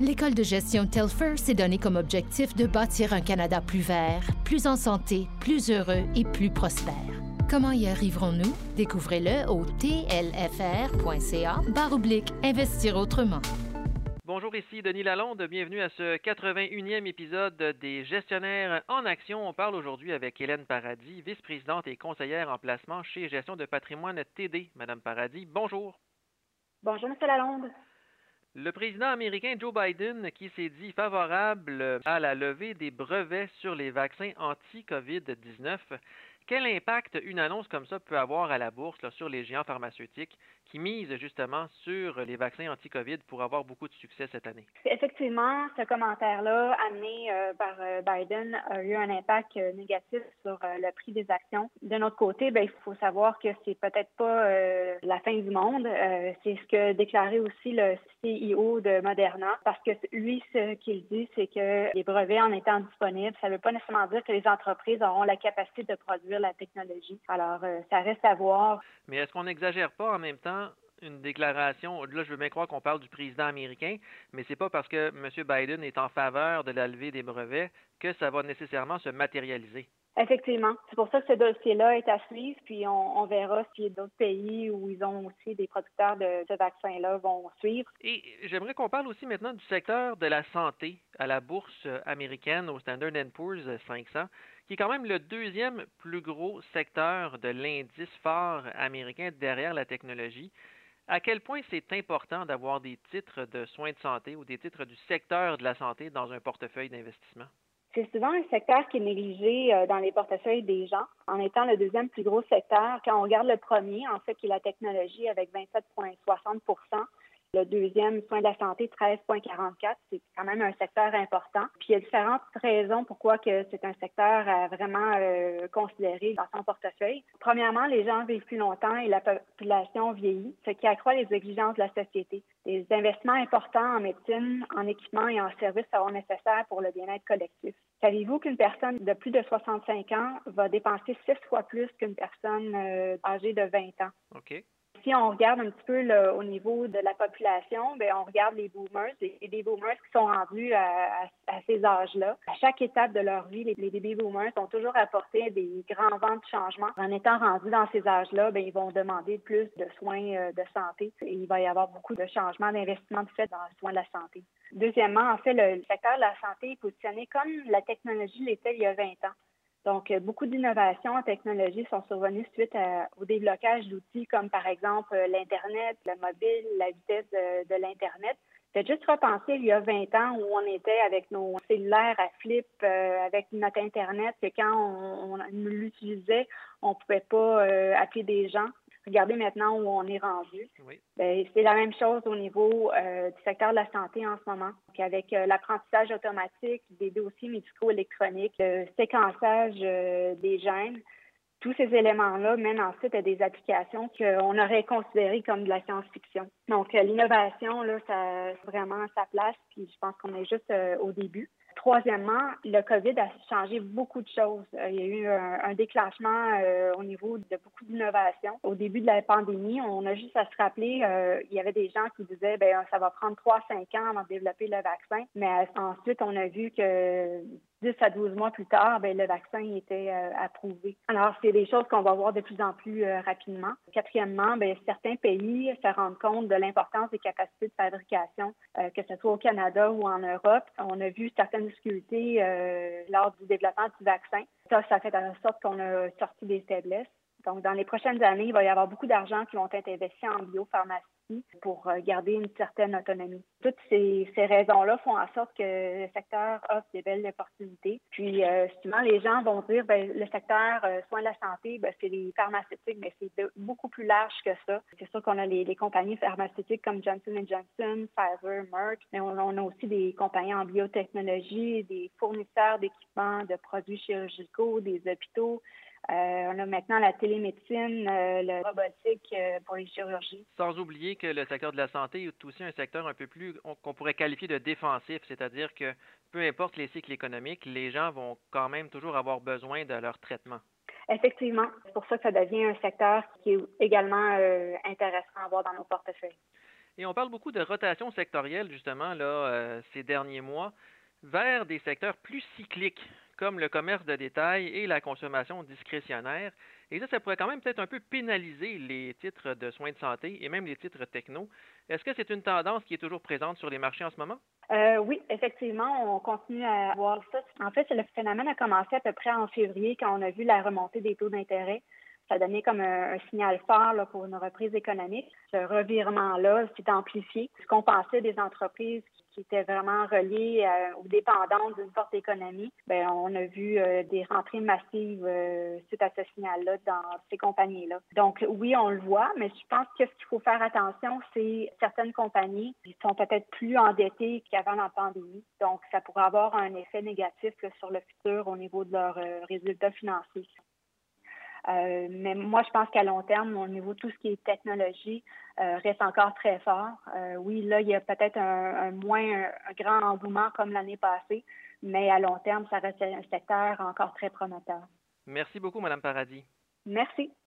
L'école de gestion Telfer s'est donné comme objectif de bâtir un Canada plus vert, plus en santé, plus heureux et plus prospère. Comment y arriverons-nous? Découvrez-le au tlfr.ca oblique investir autrement. Bonjour, ici Denis Lalonde. Bienvenue à ce 81e épisode des Gestionnaires en action. On parle aujourd'hui avec Hélène Paradis, vice-présidente et conseillère en placement chez Gestion de patrimoine TD. Madame Paradis, bonjour. Bonjour, M. Lalonde. Le président américain Joe Biden, qui s'est dit favorable à la levée des brevets sur les vaccins anti-COVID-19, quel impact une annonce comme ça peut avoir à la bourse sur les géants pharmaceutiques? Qui misent justement sur les vaccins anti-COVID pour avoir beaucoup de succès cette année? Effectivement, ce commentaire-là amené euh, par euh, Biden a eu un impact euh, négatif sur le prix des actions. De notre côté, ben, il faut savoir que c'est peut-être pas la fin du monde. c'est ce que déclarait aussi le CEO de Moderna, parce que lui, ce qu'il dit, c'est que les brevets en étant disponibles, ça ne veut pas nécessairement dire que les entreprises auront la capacité de produire la technologie. Alors, ça reste à voir. Mais est-ce qu'on n'exagère pas en même temps une déclaration, là je veux bien croire qu'on parle du président américain, mais c'est pas parce que M. Biden est en faveur de la levée des brevets que ça va nécessairement se matérialiser. Effectivement. C'est pour ça que ce dossier-là est à suivre, puis on, verra si d'autres pays où ils ont aussi des producteurs de ce vaccin-là vont suivre. Et j'aimerais qu'on parle aussi maintenant du secteur de la santé à la bourse américaine, au Standard Poor's 500 qui est quand même le deuxième plus gros secteur de l'indice phare américain derrière la technologie. À quel point c'est important d'avoir des titres de soins de santé ou des titres du secteur de la santé dans un portefeuille d'investissement? C'est souvent un secteur qui est négligé euh, dans les portefeuilles des gens, en étant le deuxième plus gros secteur. Quand on regarde le premier, en fait, qui est la technologie avec 27,60% le deuxième, soin de la santé, 13,44. C'est quand même un secteur important. Puis il y a différentes raisons pourquoi que c'est un secteur à vraiment euh, considérer dans son portefeuille. Premièrement, les gens vivent plus longtemps et la population vieillit, ce qui accroît les exigences de la société. Les investissements importants en médecine, en équipement et en services seront nécessaires pour le bien-être collectif. Savez-vous qu'une personne de plus de 65 ans va dépenser six fois plus qu'une personne euh, âgée de 20 ans? OK si on regarde un petit peu au niveau de la population, ben on regarde les boomers et les boomers qui sont rendus à, ces âges-là. À chaque étape de leur vie, les, baby boomers ont toujours apporté des grands vents de changement. En étant rendus dans ces âges-là, ben ils vont demander plus de soins euh, de santé et il va y avoir beaucoup de changements d'investissement de fait dans le soin de la santé. Deuxièmement, en fait, le secteur de la santé est positionné comme la technologie l'était il y a 20 ans. Donc, euh, beaucoup d'innovations en technologie sont survenues suite au déblocage d'outils comme, par exemple, euh, l'Internet, le mobile, la vitesse de, l'Internet. Faites juste repenser il y a 20 ans où on était avec nos cellulaires à flip, euh, avec notre Internet, que quand on, on l'utilisait, on ne pouvait pas appeler des gens. Regardez maintenant où on est rendu. Ben, c'est la même chose au niveau euh, du secteur de la santé en ce moment. avec euh, l'apprentissage automatique, des dossiers médicaux électroniques, le séquençage euh, des gènes, tous ces éléments-là mènent ensuite à des applications qu'on aurait considérées comme de la science-fiction. Donc, l'innovation, là, ça vraiment sa place, puis je pense qu'on est juste au début. Troisièmement, le COVID a changé beaucoup de choses. Euh, il y a eu un, déclenchement euh, au niveau de beaucoup d'innovations. Au début de la pandémie, on a juste à se rappeler, euh, il y avait des gens qui disaient, ben ça va prendre 3-5 ans avant de développer le vaccin. Mais ensuite, on a vu que 10 à 12 mois plus tard, ben, le vaccin était euh, approuvé. Alors, c'est des choses qu'on va voir de plus en plus euh, rapidement. Quatrièmement, ben, certains pays se rendent compte de l'importance des capacités de fabrication, euh, que ce soit au Canada ou en Europe. On a vu certaines difficultés lors du développement du vaccin. Ça, ça fait en sorte qu'on a sorti des faiblesses. Donc, dans les prochaines années, il va y avoir beaucoup d'argent qui vont être investis en biopharmacie pour euh, garder une certaine autonomie. Toutes ces, raisons-là font en sorte que le secteur offre des belles opportunités. Puis euh, souvent, les gens vont dire ben, le secteur euh, soins de la santé, ben, c'est les pharmaceutiques, mais c'est beaucoup plus large que ça. C'est sûr qu'on a les, compagnies pharmaceutiques comme Johnson Johnson, Pfizer, Merck, mais on, a aussi des compagnies en biotechnologie, des fournisseurs d'équipements, de produits chirurgicaux, des hôpitaux. Euh, on a maintenant la télémédecine, euh, la robotique euh, pour les chirurgies. Sans oublier que le secteur de la santé est aussi un secteur un peu plus qu'on pourrait qualifier de défensif, c'est-à-dire que peu importe les cycles économiques, les gens vont quand même toujours avoir besoin de leur traitement. Effectivement, c'est pour ça que ça devient un secteur qui est également intéressant à avoir dans nos portefeuilles. Et on parle beaucoup de rotation sectorielle, justement, là, ces derniers mois, vers des secteurs plus cycliques, comme le commerce de détail et la consommation discrétionnaire. Et ça, ça pourrait quand même peut-être un peu pénaliser les titres de soins de santé et même les titres techno. Est-ce que c'est une tendance qui est toujours présente sur les marchés en ce moment? Euh, oui, effectivement, on continue à voir ça. En fait, le phénomène a commencé à peu près en février quand on a vu la remontée des taux d'intérêt ça donnait comme un, signal fort pour une reprise économique. Ce revirement-là s'est amplifié. Ce qu'on pensait des entreprises qui, étaient vraiment reliées euh, ou dépendantes d'une forte économie, bien, on a vu euh, des rentrées massives euh, suite à ce signal-là dans ces compagnies-là. Donc oui, on le voit, mais je pense que ce qu'il faut faire attention, c'est certaines compagnies qui sont peut-être plus endettées qu'avant la pandémie. Donc ça pourrait avoir un effet négatif sur le futur au niveau de leurs résultats financiers. Mais moi, je pense qu'à long terme, au niveau de tout ce qui est technologie, euh, reste encore très fort. Euh, oui, là, il y a peut-être un, moins un, grand engouement comme l'année passée, mais à long terme, ça reste un secteur encore très prometteur. Merci beaucoup, Madame Paradis. Merci.